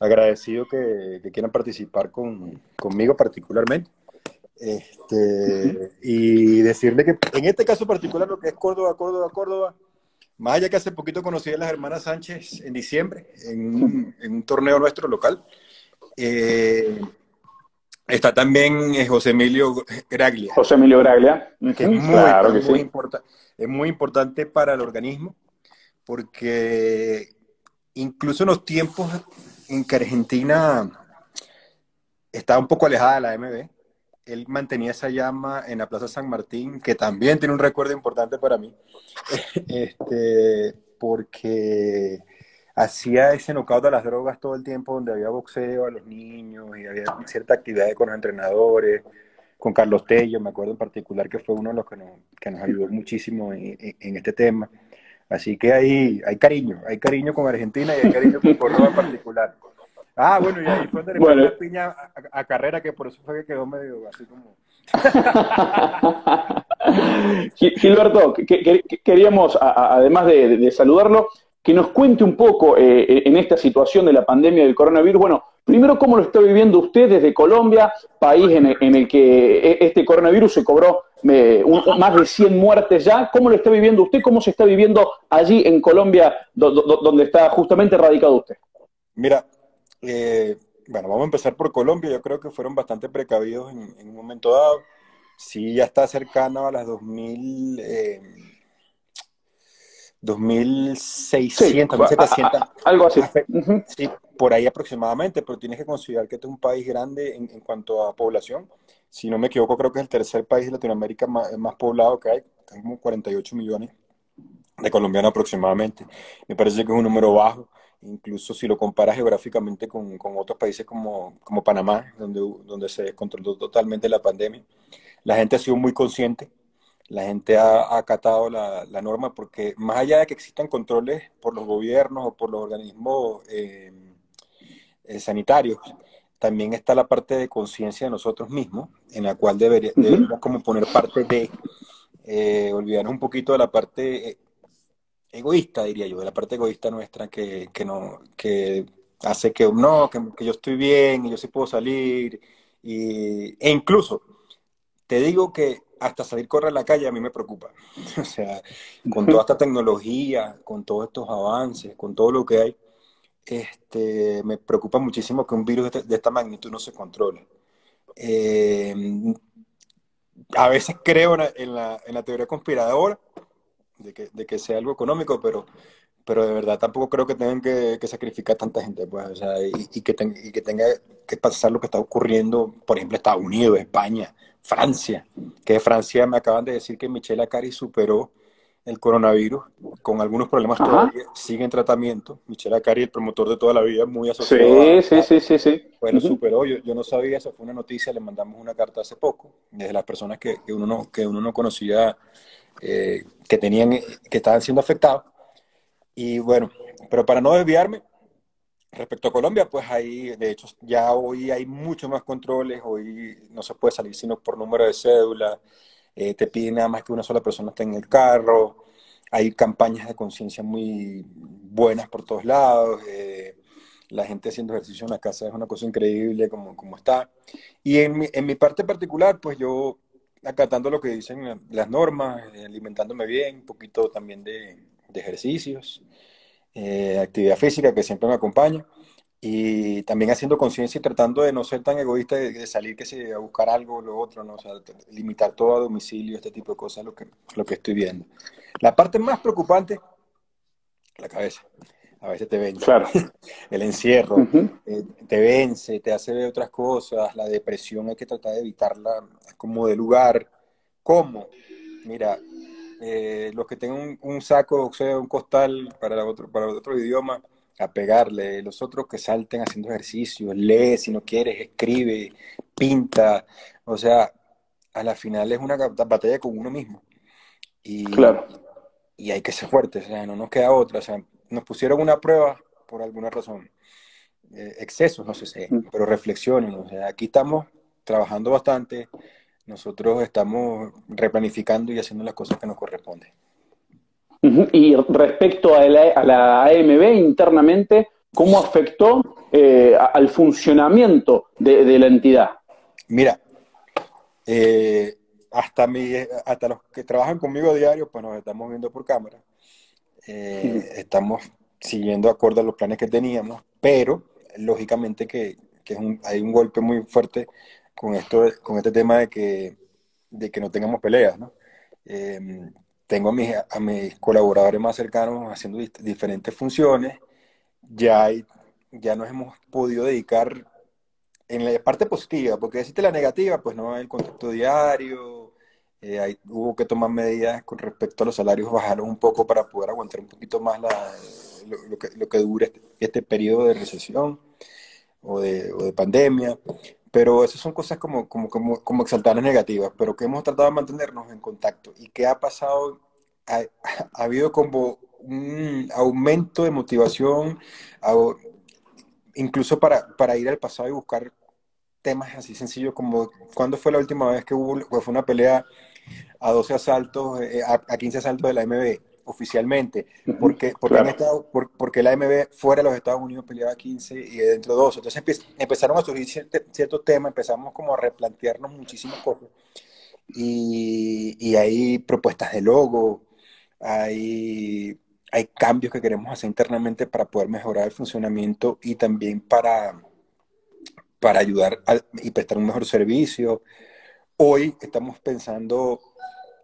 agradecido que, quieran participar conmigo particularmente. Este, y decirle que en este caso particular, lo que es Córdoba, Córdoba, Córdoba, más allá que hace poquito conocí a las hermanas Sánchez en diciembre, en un, torneo nuestro local. Eh, está también eh, José Emilio Graglia. José Emilio Graglia. Que es muy, es muy importante para el organismo, porque incluso en los tiempos en que Argentina estaba un poco alejada de la MB, él mantenía esa llama en la Plaza San Martín, que también tiene un recuerdo importante para mí, este, porque hacía ese knockout de las drogas todo el tiempo, donde había boxeo a los niños y había cierta actividad con los entrenadores, con Carlos Tello, me acuerdo en particular que fue uno de los que nos, que nos ayudó muchísimo en, este tema. Así que hay, hay cariño, hay cariño con Argentina y hay cariño con Córdoba en particular. Ah, bueno, y ahí fue donde bueno. la piña a, carrera, que por eso fue que quedó medio así como. Gilberto, queríamos, además de, saludarlo, que nos cuente un poco eh, eh, en esta situación de la pandemia del coronavirus. Bueno, primero, ¿cómo lo está viviendo usted desde Colombia, país en el, que e, este coronavirus se cobró eh, más de 100 muertes ya? ¿Cómo lo está viviendo usted? ¿Cómo se está viviendo allí en Colombia, donde está justamente radicado usted? Mira, eh, bueno, vamos a empezar por Colombia. Yo creo que fueron bastante precavidos en, un momento dado. Sí, ya está cercano a las 2000, eh, 2600, 2700. algo así. Sí, por ahí aproximadamente, pero tienes que considerar que este es un país grande en, cuanto a población. Si no me equivoco, creo que es el tercer país de Latinoamérica más, más poblado que hay, como 48 millones de colombianos aproximadamente. Me parece que es un número bajo incluso si lo comparas geográficamente con, con otros países como, como, Panamá, donde, donde se descontroló totalmente la pandemia. La gente ha sido muy consciente, la gente ha, acatado la, la, norma porque más allá de que existan controles por los gobiernos o por los organismos eh, eh, sanitarios, también está la parte de conciencia de nosotros mismos, en la cual deberíamos como poner parte de, eh, olvidarnos un poquito de la parte egoísta, diría yo, de la parte egoísta nuestra que, que no, que hace que no, que, yo estoy bien y yo sí puedo salir. Y, e incluso, te digo que hasta salir correr a la calle a mí me preocupa. o sea, con toda esta tecnología, con todos estos avances, con todo lo que hay, este, me preocupa muchísimo que un virus de, esta magnitud no se controle. Eh, a veces creo en la, en la teoría conspiradora, de que, de que sea algo económico, pero, pero de verdad tampoco creo que tengan que, que sacrificar tanta gente, pues, o sea, y, y, que y, que tenga que pasar lo que está ocurriendo, por ejemplo, Estados Unidos, España, Francia, que de Francia me acaban de decir que Michelle Acari superó el coronavirus con algunos problemas todavía, sigue en tratamiento. Michelle Acari, el promotor de toda la vida, muy asociado. Sí, sí, sí, sí, Bueno, superó, yo, yo, no sabía, eso fue una noticia, le mandamos una carta hace poco, desde las personas que, que uno, no, que uno no conocía eh, que tenían, que estaban siendo afectados. Y bueno, pero para no desviarme, respecto a Colombia, pues ahí, de hecho, ya hoy hay muchos más controles, hoy no se puede salir sino por número de cédula, eh, te piden nada más que una sola persona esté en el carro, hay campañas de conciencia muy buenas por todos lados, eh, la gente haciendo ejercicio en la casa es una cosa increíble como, como está. Y en mi, en mi parte particular, pues yo acatando lo que dicen las normas, eh, alimentándome bien, un poquito también de, ejercicios, eh, actividad física que siempre me acompaña y también haciendo conciencia y tratando de no ser tan egoísta de, salir que se a buscar algo o lo otro, ¿no? limitar todo a domicilio, este tipo de cosas, lo que, lo que estoy viendo. La parte más preocupante, la cabeza a veces te vence. Claro. El encierro eh, te vence, te hace ver otras cosas, la depresión hay que tratar de evitarla como de lugar. ¿Cómo? Mira, eh, los que tengan un, saco, o sea, un costal para otro, para otro idioma, a pegarle, los otros que salten haciendo ejercicio, lee si no quieres, escribe, pinta, o sea, a la final es una batalla con uno mismo. Y, claro. y hay que ser fuerte, o sea, no nos queda otra, o sea, nos pusieron una prueba por alguna razón. Eh, excesos, no sé si, pero reflexionen. O sea, aquí estamos trabajando bastante, nosotros estamos replanificando y haciendo las cosas que nos corresponden. Y respecto a la, AMB internamente, ¿Cómo afectó eh, al funcionamiento de, la entidad? Mira, eh, hasta, mi, hasta los que trabajan conmigo a diario, pues nos estamos viendo por cámara. Eh, estamos siguiendo acorde a los planes que teníamos, pero lógicamente que, hay un golpe muy fuerte con, esto, con este tema de que, de que no tengamos peleas, ¿no? tengo a mis, a mis colaboradores más cercanos haciendo diferentes funciones, ya, ya nos hemos podido dedicar en la parte positiva, porque existe la negativa, pues no, el contacto diario, eh, hubo que tomar medidas con respecto a los salarios, bajarlos un poco para poder aguantar un poquito más la, lo, que, lo que dure este, este, periodo de recesión o de, o de pandemia. Pero esas son cosas como, como, como, como exaltar negativas, pero que hemos tratado de mantenernos en contacto. ¿Y qué ha pasado? Ha, ha habido como un aumento de motivación, incluso para, para ir al pasado y buscar temas así sencillos como ¿cuándo fue la última vez que hubo pues fue una pelea a 12 asaltos, eh, a, 15 asaltos de la MB oficialmente? Porque, porque, estado, porque la MB fuera de los Estados Unidos peleaba 15 y dentro 12. Entonces empezaron a surgir ciertos temas, empezamos como a replantearnos muchísimas cosas. Y, y hay propuestas de logo, hay hay cambios que queremos hacer internamente para poder mejorar el funcionamiento y también para, para ayudar y prestar un mejor servicio. Hoy estamos pensando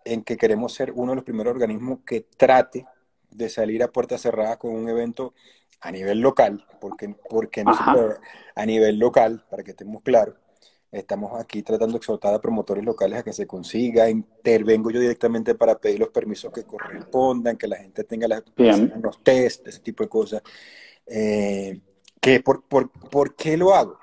en que queremos ser uno de los primeros organismos que trate de salir a puerta cerrada con un evento a nivel local, porque, porque no a nivel local, para que estemos claros, Estamos aquí tratando de exhortar a promotores locales a que se consiga. Intervengo yo directamente para pedir los permisos que correspondan, que la gente tenga las, los test, ese tipo de cosas. Eh, que por, por, por, qué lo hago?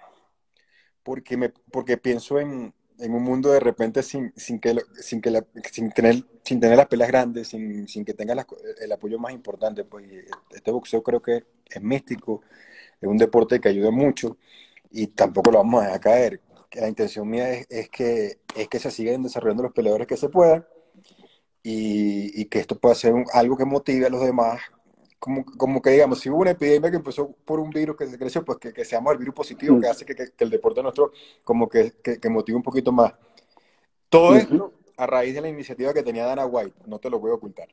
Porque, me, porque pienso en, en un mundo de repente sin, sin, que, sin, que la, sin, tener, sin tener las pelas grandes, sin, sin que tenga el apoyo más importante. Pues este boxeo creo que es místico, es un deporte que ayuda mucho y tampoco lo vamos a dejar caer la intención mía es, que, es que se sigan desarrollando los peleadores que se puedan y, que esto pueda ser algo que motive a los demás. Como, como, que digamos, si hubo una epidemia que empezó por un virus que se creció, pues que, que seamos el virus positivo, que mm. hace que, que, el deporte nuestro como que, motive un poquito más. Todo esto a raíz de la iniciativa que tenía Dana White, no te lo voy a ocultar.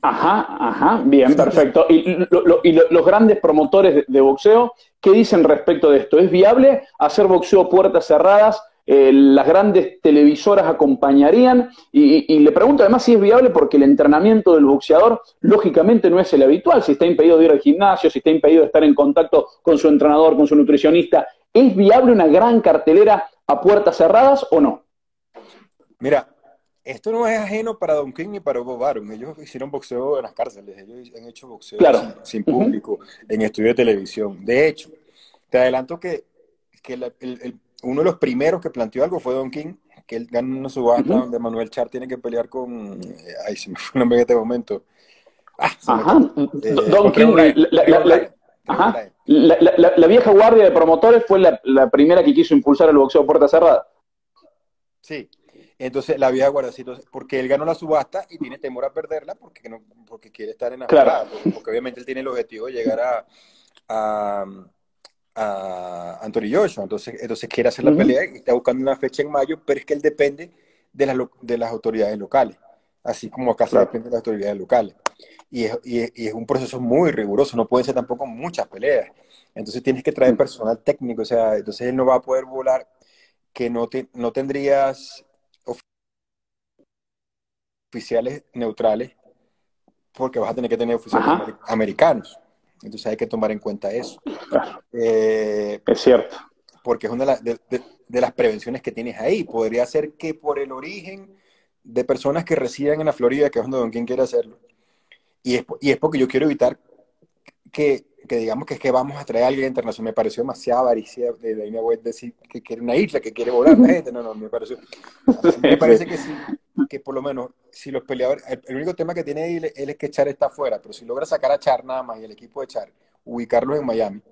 Ajá, ajá, bien, perfecto. ¿Y, los grandes promotores de, boxeo, qué dicen respecto de esto? ¿Es viable hacer boxeo puertas cerradas? Eh, ¿Las grandes televisoras acompañarían? Y, le pregunto además si es viable porque el entrenamiento del boxeador lógicamente no es el habitual, si está impedido de ir al gimnasio, si está impedido de estar en contacto con su entrenador, con su nutricionista. ¿Es viable una gran cartelera a puertas cerradas o no? Mira, esto no es ajeno para Don King ni para Bob Arum. Ellos hicieron boxeo en las cárceles, ellos han hecho boxeo sin, público, en estudio de televisión. De hecho, te adelanto que, uno de los primeros que planteó algo fue Don King, que él ganó una subasta donde Manuel Char tiene que pelear con. Eh, ay, se me fue el nombre en este momento. Ah, ajá. Eh, Don King, la, vieja guardia de promotores fue la, primera que quiso impulsar el boxeo puerta cerrada. Sí, entonces la vieja guardacito, porque él ganó la subasta y tiene temor a perderla porque, no, porque quiere estar en la claro. porque, obviamente él tiene el objetivo de llegar a, a, a Anthony Joshua, entonces, entonces quiere hacer la pelea y está buscando una fecha en mayo, pero es que él depende de, las, de las autoridades locales, así como acá se depende de las autoridades locales. Y es, y, es, un proceso muy riguroso, no pueden ser tampoco muchas peleas. Entonces tienes que traer personal técnico, o sea, entonces él no va a poder volar que no, te, no tendrías oficiales neutrales porque vas a tener que tener oficiales americanos. Entonces hay que tomar en cuenta eso. Eh, es cierto. Porque es una de, las prevenciones que tienes ahí. Podría ser que por el origen de personas que residen en la Florida, que es donde Don King quiere hacerlo, y es, y es porque yo quiero evitar que, que, digamos que es que vamos a traer a alguien internacional. Me pareció demasiado avaricia de Dana White decir que quiere una isla, que quiere volar la gente. No, no, me pareció. Me parece que sí, que por lo menos si los peleadores, el, único tema que tiene él, es que Char está afuera, pero si logra sacar a Char nada más y el equipo de Char, ubicarlos en Miami,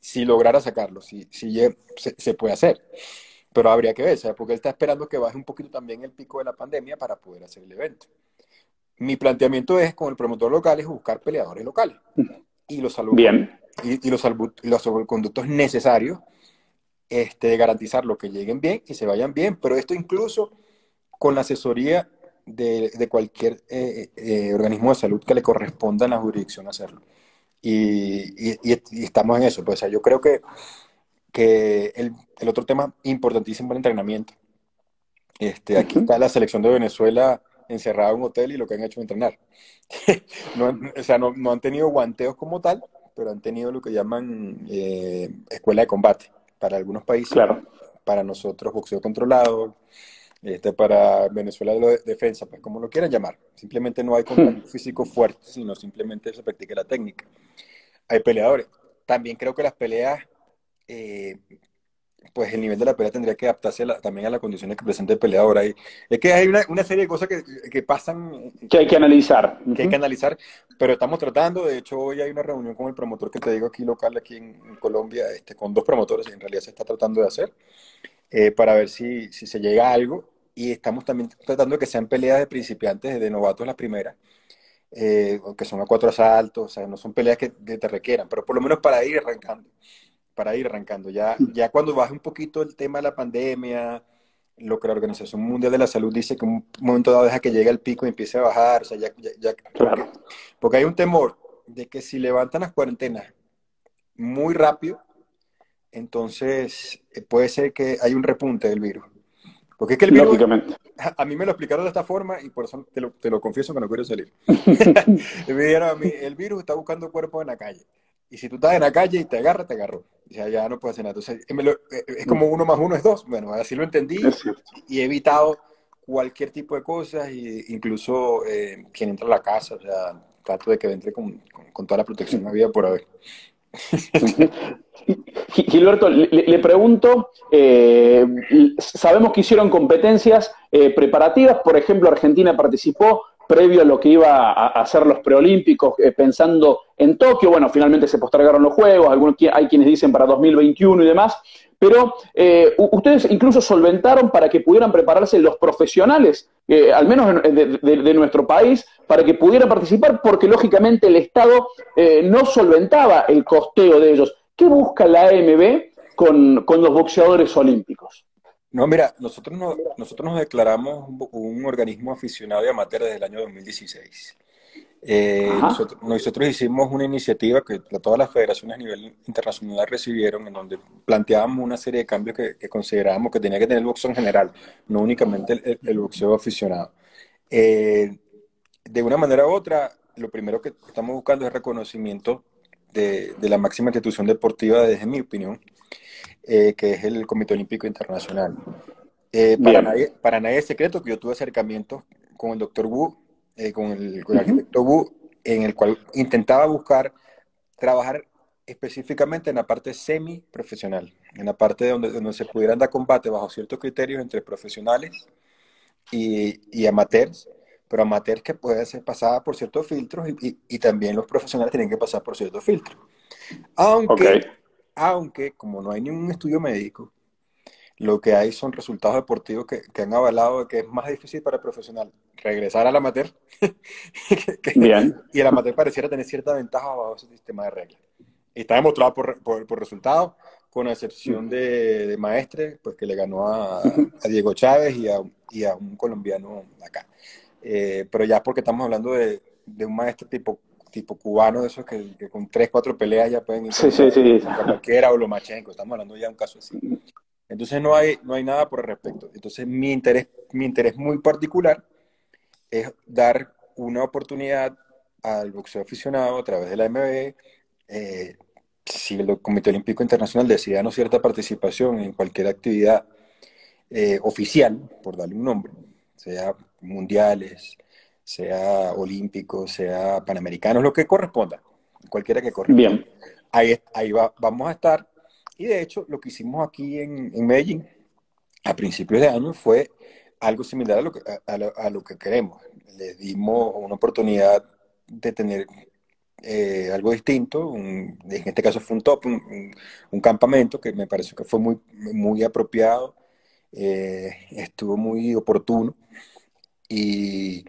si lograra sacarlo, si, si se, puede hacer. Pero habría que ver, ¿sabes? porque él está esperando que baje un poquito también el pico de la pandemia para poder hacer el evento. Mi planteamiento es, con el promotor local, es buscar peleadores locales. Y los salvo, Bien. y, los, los salvoconductos necesarios este, de garantizar lo que lleguen bien y se vayan bien, pero esto incluso con la asesoría de, de cualquier eh, eh, organismo de salud que le corresponda en la jurisdicción hacerlo. Y, y, y estamos en eso. Pues, o sea, yo creo que, que el, el, otro tema importantísimo es el entrenamiento. Este, aquí está la selección de Venezuela encerrada en un hotel y lo que han hecho es entrenar. no, o sea, no, no, han tenido guanteos como tal, pero han tenido lo que llaman eh, escuela de combate para algunos países. Claro. Para nosotros, boxeo controlado, este, para Venezuela de defensa, pues como lo quieran llamar. Simplemente no hay contacto hmm. físico fuerte, sino simplemente se practica la técnica. Hay peleadores. También creo que las peleas, eh, pues el nivel de la pelea tendría que adaptarse también a las condiciones que presenta el peleador. Hay, es que hay una, una serie de cosas que, que, pasan. Que hay que analizar. Que hay que analizar, pero estamos tratando. De hecho, hoy hay una reunión con el promotor que te digo aquí local, aquí en, en Colombia, este, con dos promotores, y en realidad se está tratando de hacer, eh, para ver si, si se llega a algo y estamos también tratando de que sean peleas de principiantes, de novatos las primeras, eh, que son a cuatro asaltos, o sea, no son peleas que, te requieran, pero por lo menos para ir arrancando, para ir arrancando. Ya, ya cuando baje un poquito el tema de la pandemia, lo que la Organización Mundial de la Salud dice que un momento dado deja que llegue al pico y empiece a bajar, o sea, ya, ya, porque, porque hay un temor de que si levantan las cuarentenas muy rápido, entonces eh, puede ser que hay un repunte del virus. Porque es que el virus, a mí me lo explicaron de esta forma y por eso te lo, te lo confieso que no quiero salir. me dijeron a mí, el virus está buscando cuerpos en la calle. Y si tú estás en la calle y te agarra, te agarró. Ya, ya no puedes hacer nada. Entonces, eh, es como uno más uno es dos. Bueno, así lo entendí y he evitado cualquier tipo de cosas, e incluso eh, quien entra a la casa, o sea, trato de que entre con, con, con toda la protección había por haber. Gilberto, le, pregunto, eh, sabemos que hicieron competencias eh, preparativas, por ejemplo, Argentina participó previo a lo que iba a, hacer los preolímpicos, eh, pensando en Tokio, bueno, finalmente se postergaron los Juegos, algunos, hay quienes dicen para 2021 y demás, pero eh, ustedes incluso solventaron para que pudieran prepararse los profesionales, eh, al menos de, nuestro país, para que pudieran participar, porque lógicamente el Estado no solventaba el costeo de ellos. ¿Qué busca la AMB con, con los boxeadores olímpicos? No, mira, nosotros, no, nosotros nos declaramos un, organismo aficionado y amateur desde el año 2016. Eh, nosotros, hicimos una iniciativa que todas las federaciones a nivel internacional recibieron, en donde planteábamos una serie de cambios que, considerábamos que tenía que tener el boxeo en general, no únicamente el, boxeo aficionado. Eh, de una manera u otra, lo primero que estamos buscando es reconocimiento de, la máxima institución deportiva, desde mi opinión, eh, que es el Comité Olímpico Internacional. para, nadie, para nadie es secreto que yo tuve acercamientos con el doctor Wu eh, con, el, arquitecto Wu, en el cual intentaba buscar trabajar específicamente en la parte semi-profesional, en la parte donde, donde se pudieran dar combate bajo ciertos criterios entre profesionales y, y amateurs, pero amateurs que pueden ser pasadas por ciertos filtros y, y, también los profesionales tienen que pasar por ciertos filtros. Aunque, aunque como no hay ningún estudio médico, lo que hay son resultados deportivos que, que, han avalado que es más difícil para el profesional regresar al amateur Bien. y el amateur pareciera tener cierta ventaja bajo ese sistema de reglas. Y está demostrado por, por, por resultados, con excepción de, de, Maestre, pues que le ganó a, a Diego Chávez y a, y a, un colombiano acá. Eh, pero ya porque estamos hablando de, de un maestro tipo tipo cubano de esos que, que, con tres, cuatro peleas ya pueden ir sí, sí, sí. cualquiera o Lomachenko, estamos hablando ya de un caso así. Entonces no hay, no hay nada por el respecto. Entonces mi interés, mi interés muy particular es dar una oportunidad al boxeo aficionado a través de la MB. Eh, si el Comité Olímpico Internacional decide no cierta participación en cualquier actividad eh, oficial, por darle un nombre, sea mundiales, sea olímpicos, sea panamericanos, lo que corresponda, cualquiera que corresponda. Bien. Ahí, ahí va, vamos a estar y de hecho, lo que hicimos aquí en, en Medellín a principios de año fue algo similar a lo que, a, lo, que queremos. Le dimos una oportunidad de tener eh, algo distinto, en este caso fue un top, un, campamento que me pareció que fue muy, muy apropiado, eh, estuvo muy oportuno y,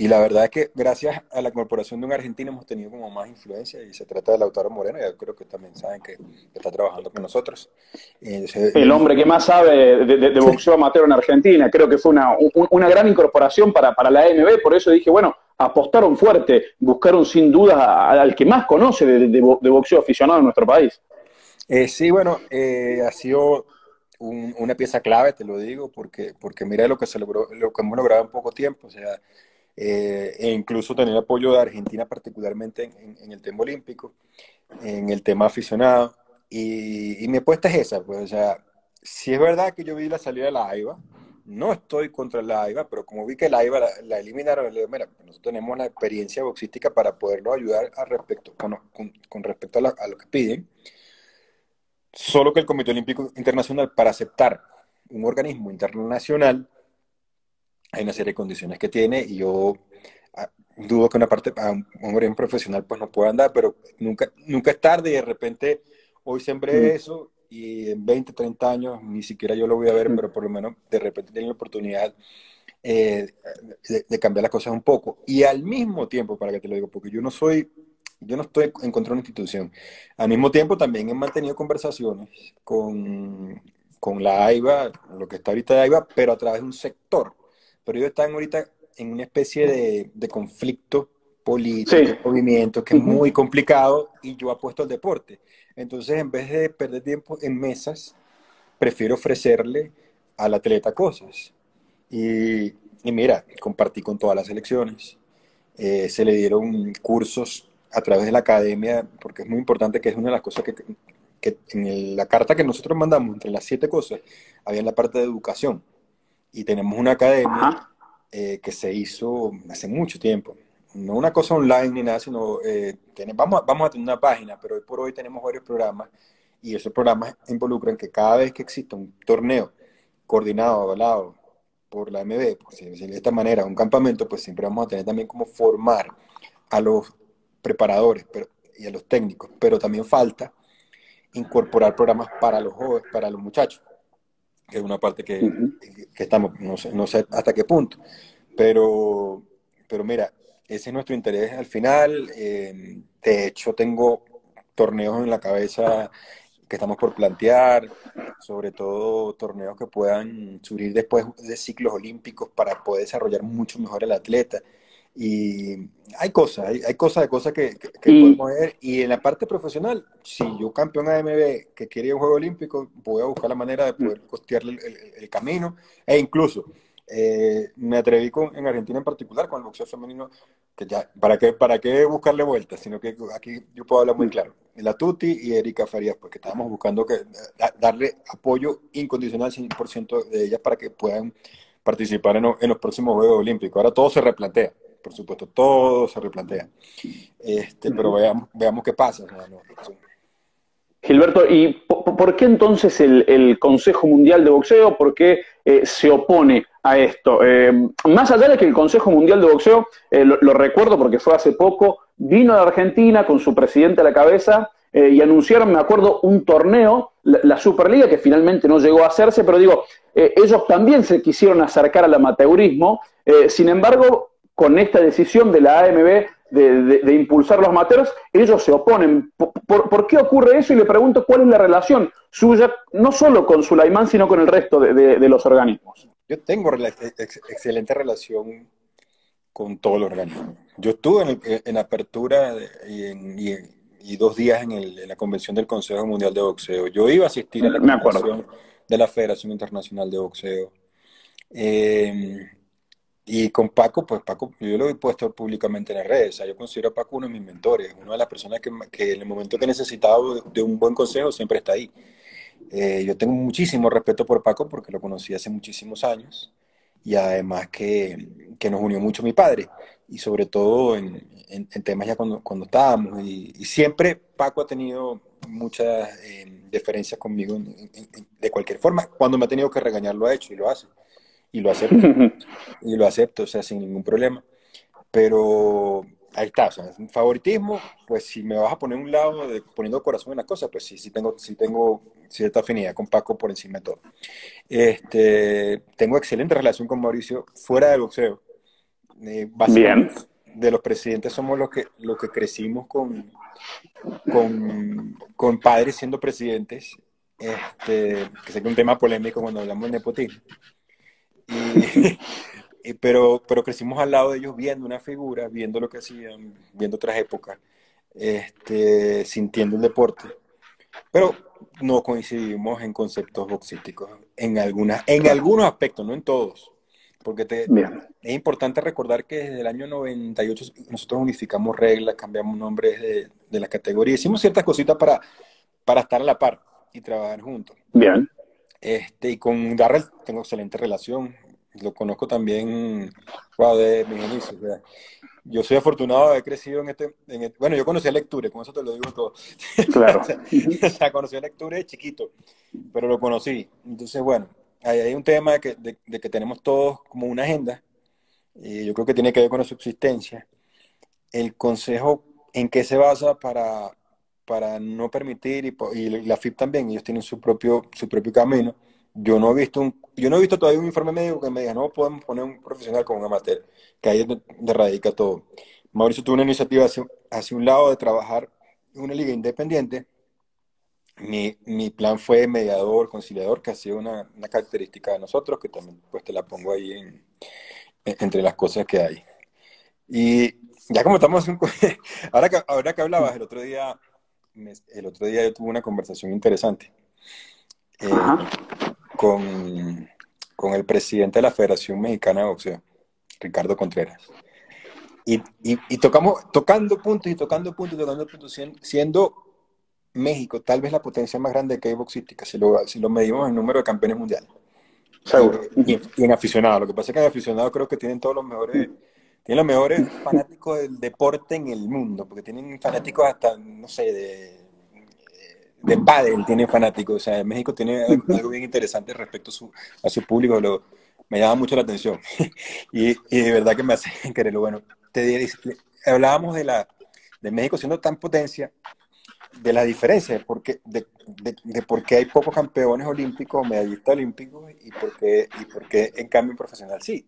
Y la verdad es que gracias a la incorporación de un argentino hemos tenido como más influencia y se trata de Lautaro Moreno, ya creo que también saben que está trabajando con nosotros. el hombre que más sabe de, boxeo amateur en Argentina, creo que fue una, una gran incorporación para, para la AMB, por eso dije, bueno, apostaron fuerte, buscaron sin duda al que más conoce de, boxeo aficionado en nuestro país. Eh, sí, bueno, eh, ha sido una pieza clave, te lo digo, porque, porque mira lo que se logró, lo que hemos logrado en poco tiempo, o sea, eh, e incluso tener apoyo de Argentina particularmente en, el tema olímpico, en el tema aficionado, y, mi apuesta es esa, pues, o sea, si es verdad que yo vi la salida de la AIBA, no estoy contra la AIBA, pero como vi que la AIBA la, eliminaron, le digo, mira, nosotros tenemos la experiencia boxística para poderlo ayudar a respecto, con, respecto a, a, lo que piden. Solo que el Comité Olímpico Internacional, para aceptar un organismo internacional, hay una serie de condiciones que tiene y yo ah, dudo que una parte, a un, organismo profesional pues no pueda andar, pero nunca, nunca es tarde y de repente hoy sembré mm. eso y en 20, 30 años ni siquiera yo lo voy a ver, mm. pero por lo menos de repente tienen la oportunidad eh, de, cambiar las cosas un poco. Y al mismo tiempo, para que te lo digo, porque yo no soy, yo no estoy en contra de una institución, al mismo tiempo también he mantenido conversaciones con, con la AIBA, lo que está ahorita de AIBA, pero a través de un sector. Pero ellos están ahorita en una especie de, de conflicto político, movimiento que es muy complicado y yo apuesto al deporte. Entonces, en vez de perder tiempo en mesas, prefiero ofrecerle al atleta cosas. Y, mira, compartí con todas las elecciones. Eh, se le dieron cursos a través de la academia, porque es muy importante que es una de las cosas que, que en la carta que nosotros mandamos, entre las siete cosas, había en la parte de educación. Y tenemos una academia eh, que se hizo hace mucho tiempo, no una cosa online ni nada, sino eh, vamos, a, vamos a tener una página, pero hoy por hoy tenemos varios programas y esos programas involucran que cada vez que exista un torneo coordinado, avalado por la MB, por de esta manera, un campamento, pues siempre vamos a tener también como formar a los preparadores pero, y a los técnicos, pero también falta incorporar programas para los jóvenes, para los muchachos, que es una parte que, que estamos, no sé, no sé hasta qué punto, pero, pero mira, ese es nuestro interés al final. Eh, de hecho, tengo torneos en la cabeza que estamos por plantear, sobre todo torneos que puedan subir después de ciclos olímpicos para poder desarrollar mucho mejor el atleta. Y hay cosas, hay, cosas de cosas que, podemos ver. Y en la parte profesional, si yo campeón AMB que quería un juego olímpico, voy a buscar la manera de poder costearle el, el camino. E incluso, eh, me atreví con, en Argentina en particular con el boxeo femenino, que ya, ¿para qué, para qué buscarle vueltas? Sino que aquí yo puedo hablar muy claro. La Tuti y Erika Farías, porque estábamos buscando que, darle apoyo incondicional 100% de ellas para que puedan participar en, en, los próximos Juegos Olímpicos. Ahora todo se replantea, por supuesto, todo se replantea. Este, pero veamos, veamos qué pasa. Gilberto, ¿y por, qué entonces el, Consejo Mundial de Boxeo, por qué eh, se opone a esto? Eh, más allá de que el Consejo Mundial de Boxeo, eh, lo, recuerdo porque fue hace poco, vino a Argentina con su presidente a la cabeza y anunciaron, me acuerdo, un torneo, la, Superliga, que finalmente no llegó a hacerse, pero digo, ellos también se quisieron acercar al amateurismo, sin embargo, con esta decisión de la AMB de, impulsar los amateurs, ellos se oponen. ¿Por, qué ocurre eso? Y le pregunto cuál es la relación suya, no solo con Sulaimán, sino con el resto de, los organismos. Yo tengo excelente relación con todos los organismos. Yo estuve en, apertura y, dos días en, la convención del Consejo Mundial de Boxeo. Yo iba a asistir a la convención de la Federación Internacional de Boxeo. Eh, y con Paco, pues Paco, yo lo he puesto públicamente en las redes. O sea, yo considero a Paco uno de mis mentores, una de las personas que, que en el momento que he necesitado de un buen consejo siempre está ahí. Eh, yo tengo muchísimo respeto por Paco porque lo conocí hace muchísimos años y además que, que nos unió mucho mi padre y sobre todo en, en, temas ya cuando, cuando estábamos. Y, siempre Paco ha tenido muchas eh, deferencias conmigo de cualquier forma. Cuando me ha tenido que regañar lo ha hecho y lo hace y lo acepto. y lo acepto, o sea, sin ningún problema. Pero ahí está, o sea, un favoritismo, pues si me vas a poner un lado de poniendo corazón en las cosas, pues sí, sí tengo, sí tengo cierta afinidad con Paco por encima de todo. Este, tengo excelente relación con Mauricio fuera del boxeo. Eh, básicamente, de los presidentes somos los que, los que crecimos con, con, padres siendo presidentes, este, que sé que es un tema polémico cuando hablamos de nepotismo. Pero, pero crecimos al lado de ellos viendo una figura, viendo lo que hacían, viendo otras épocas, este, sintiendo el deporte. Pero no coincidimos en conceptos boxísticos, en, algunas, en algunos aspectos, no en todos. Porque te, es importante recordar que desde el año 98 nosotros unificamos reglas, cambiamos nombres de, de las categorías, hicimos ciertas cositas para, para estar a la par y trabajar juntos. Bien. Este, y con Darrell tengo excelente relación, lo conozco también wow, de mis inicios. Yo soy afortunado de haber crecido en este, en Bueno, yo conocí a Lecture, con eso te lo digo todo. Claro. o, sea, conocí a Lecture de chiquito, pero lo conocí. Entonces, bueno, hay, hay un tema de que, de, que, tenemos todos como una agenda, y yo creo que tiene que ver con la subsistencia. El consejo, ¿en qué se basa para, para no permitir, y, y la FIP también, ellos tienen su propio, su propio camino, yo no he visto un, yo no he visto todavía un informe médico que me diga, no podemos poner un profesional como un amateur, que ahí radica todo. Mauricio tuvo una iniciativa hacia, un lado de trabajar en una liga independiente. Mi, mi, plan fue mediador, conciliador, que ha sido una, una, característica de nosotros, que también pues te la pongo ahí en, entre las cosas que hay. Y ya como estamos, ahora que, ahora que hablabas, el otro día, el otro día yo tuve una conversación interesante. Eh, con, con, el presidente de la Federación Mexicana de Boxeo, Ricardo Contreras. Y, y, tocamos, tocando puntos y tocando puntos y tocando puntos, siendo México tal vez la potencia más grande que hay boxística, si lo, si lo medimos en número de campeones mundiales. Seguro. Y, en aficionados. Lo que pasa es que en aficionados creo que tienen todos los mejores, tienen los mejores fanáticos del deporte en el mundo, porque tienen fanáticos hasta, no sé, de de pádel tiene fanáticos. O sea, México tiene algo bien interesante respecto a su, a su público. Lo, me llama mucho la atención. y, y, de verdad que me hace quererlo. Bueno, te, hablábamos de, la, de México siendo tan potencia, de la diferencia, porque, de, de, de por qué hay pocos campeones olímpicos, medallistas olímpicos, y por qué, y por qué en cambio en profesional sí.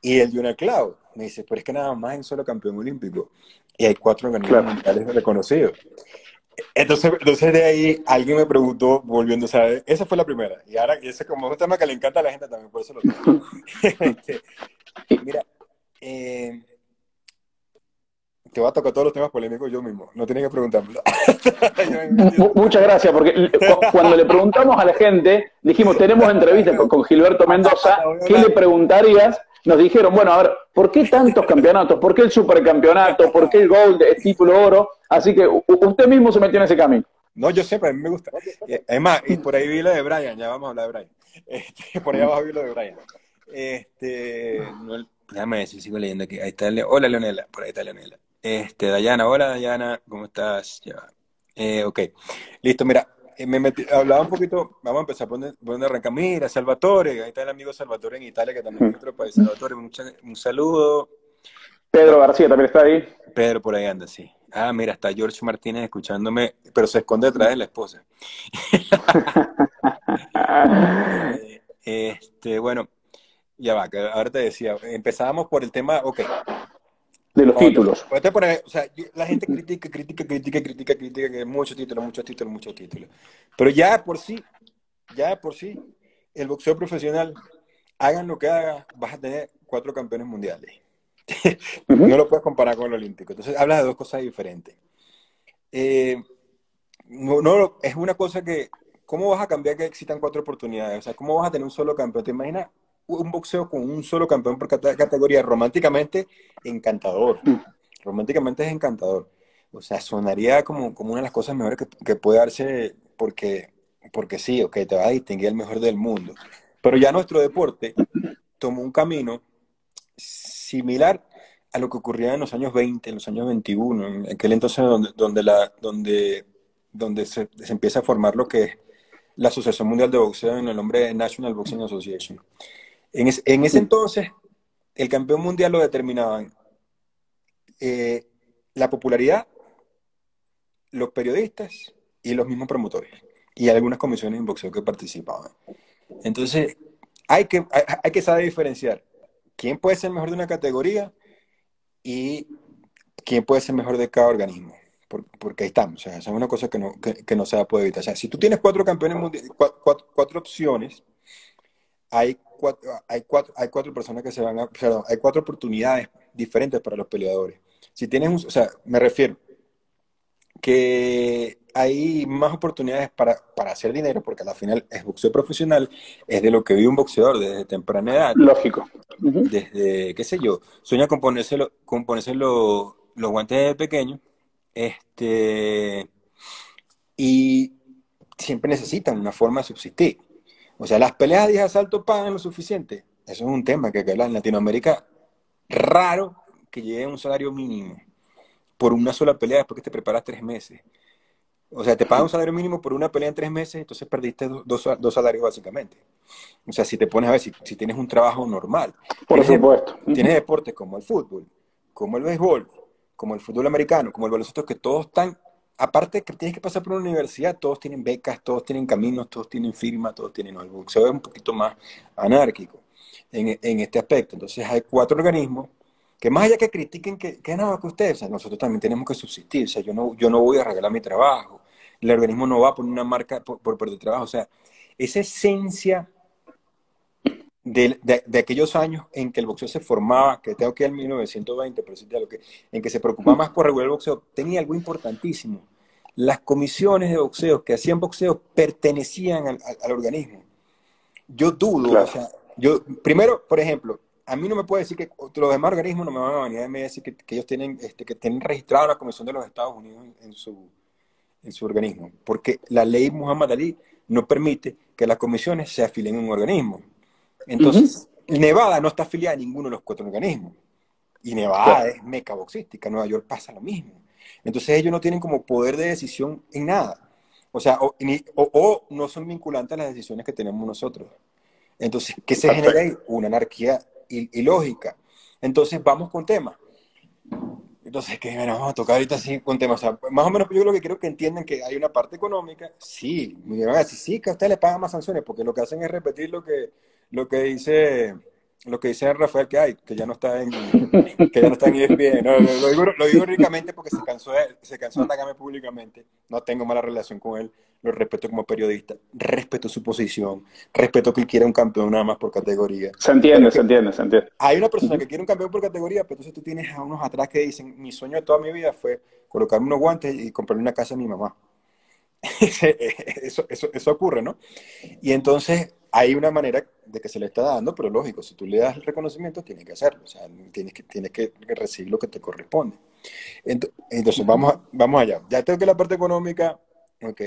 Y el de una clavo me dice, pero es que nada más hay un solo campeón olímpico. Y hay cuatro organismos mundiales reconocidos. Entonces, entonces de ahí alguien me preguntó, volviendo, a esa fue la primera. Y ahora, ese como es un tema que le encanta a la gente también, por eso lo tengo. Este, mira, eh, te voy a tocar todos los temas polémicos yo mismo, no tienes que preguntármelo. Muchas gracias, porque cuando le preguntamos a la gente, dijimos, tenemos entrevistas con, Gilberto Mendoza, ¿qué le preguntarías? Nos dijeron, bueno, a ver, ¿por qué tantos campeonatos? ¿Por qué el supercampeonato? ¿Por qué el Gold, el título oro? Así que usted mismo se metió en ese camino. No, yo sé, pero a mí me gusta. Es más, y por ahí vi lo de Brian, ya vamos a hablar de Brian. Este, por ahí abajo vi lo de Brian. Este, déjame ver si sigo leyendo aquí. Ahí está, hola Leonela, por ahí está Leonela. Este, Dayana, hola Dayana, ¿cómo estás? Ya. Eh, ok, listo, mira, eh, me metí, hablaba un poquito, vamos a empezar por donde, arranca. Mira, Salvatore, ahí está el amigo Salvatore en Italia, que también es otro país. Salvatore, un saludo. Pedro García también está ahí. Pedro por ahí anda, sí. Ah, mira, está George Martínez escuchándome, pero se esconde detrás de la esposa. este, bueno, ya va, que ahora te decía, empezábamos por el tema, ok. De los títulos. o sea, la gente critica, critica, critica, critica, critica, que muchos títulos, muchos títulos, muchos títulos. Pero ya por sí, ya por sí, el boxeo profesional, hagan lo que hagan, vas a tener cuatro campeones mundiales. no lo puedes comparar con el olímpico. Entonces, hablas de dos cosas diferentes. Eh, no, no, es una cosa que, ¿cómo vas a cambiar que existan cuatro oportunidades? O sea, ¿cómo vas a tener un solo campeón? ¿Te imaginas un boxeo con un solo campeón por categoría? Románticamente, encantador. Románticamente es encantador. O sea, sonaría como, como una de las cosas mejores que, que puede darse porque, porque sí, ok, te va a distinguir el mejor del mundo. Pero ya nuestro deporte tomó un camino similar a lo que ocurría en los años 20, en los años 21, en aquel entonces donde, donde, la, donde, donde se, empieza a formar lo que es la Asociación Mundial de Boxeo en el nombre de National Boxing Association. En, en ese entonces, el campeón mundial lo determinaban eh, la popularidad, los periodistas y los mismos promotores, y algunas comisiones en boxeo que participaban. Entonces, hay que, hay que saber diferenciar quién puede ser mejor de una categoría y quién puede ser mejor de cada organismo. Porque ahí estamos, o sea, esa es una cosa que no, que, no se poder evitar. O sea, si tú tienes cuatro campeones mundiales, cuatro, opciones, hay cuatro, hay, cuatro, hay cuatro personas que se van a, perdón, hay cuatro oportunidades diferentes para los peleadores. Si tienes un, o sea, me refiero que hay más oportunidades para, para hacer dinero, porque al final es boxeo profesional, es de lo que vive un boxeador desde temprana edad. Lógico. Desde, qué sé yo, sueña con ponerse, con ponerse los guantes de pequeño, este, y siempre necesitan una forma de subsistir. O sea, las peleas de asalto pagan lo suficiente. Eso es un tema que en Latinoamérica raro que llegue un salario mínimo por una sola pelea después que te preparas tres meses. O sea, te pagan un salario mínimo por una pelea en tres meses, entonces perdiste dos, dos salarios básicamente. O sea, si te pones a ver, si, si tienes un trabajo normal. Por supuesto. Tienes deportes como el fútbol, como el béisbol, como el fútbol americano, como el baloncesto, que todos están, aparte que tienes que pasar por una universidad, todos tienen becas, todos tienen caminos, todos tienen firma, todos tienen algo. El boxeo es un poquito más anárquico en, este aspecto. Entonces hay cuatro organismos que más allá que critiquen que, no, que ustedes, nosotros también tenemos que subsistir, o sea, yo no, yo no voy a regalar mi trabajo, el organismo no va a poner una marca por, por perder trabajo. O sea, esa esencia de, de, aquellos años en que el boxeo se formaba, que tengo que ir al 1920, pero lo que, en que se preocupaba más por regular el boxeo, tenía algo importantísimo. Las comisiones de boxeo que hacían boxeo pertenecían al, al, organismo. Yo dudo, o sea, yo, primero, por ejemplo, a mí no me puede decir que los demás organismos no me van a venir a decir que, que ellos tienen, este, que tienen registrado la Comisión de los Estados Unidos en su, en su organismo, porque la ley Muhammad Ali no permite que las comisiones se afilien en un organismo. Entonces, Nevada no está afiliada a ninguno de los cuatro organismos. Y Nevada es meca boxística, Nueva York pasa lo mismo. Entonces ellos no tienen como poder de decisión en nada. O sea, o, no son vinculantes a las decisiones que tenemos nosotros. Entonces, ¿qué se genera ahí? Una anarquía ilógica. Entonces, vamos con temas. Entonces, que bueno, vamos a tocar ahorita así con temas. más o menos yo lo que quiero que entiendan que hay una parte económica. Sí, me van a decir, sí, que a ustedes les pagan más sanciones, porque lo que hacen es repetir lo que, lo que dice lo que dice Rafael que hay, que ya no está en, que ya no está en ESPN. No, lo, digo, lo digo únicamente porque se cansó, de, se cansó de atacarme públicamente. No tengo mala relación con él, lo respeto como periodista, respeto su posición, respeto que él quiera un campeón nada más por categoría. Se entiende, se entiende, se entiende. Hay una persona que quiere un campeón por categoría, pero entonces tú tienes a unos atrás que dicen, mi sueño de toda mi vida fue colocarme unos guantes y comprarle una casa a mi mamá. eso, eso, eso ocurre, ¿no? Y entonces hay una manera de que se le está dando, pero lógico, si tú le das el reconocimiento, tienes que hacerlo, o sea, tienes que, tienes que recibir lo que te corresponde. Entonces, vamos, vamos allá. Ya tengo que la parte económica, ok.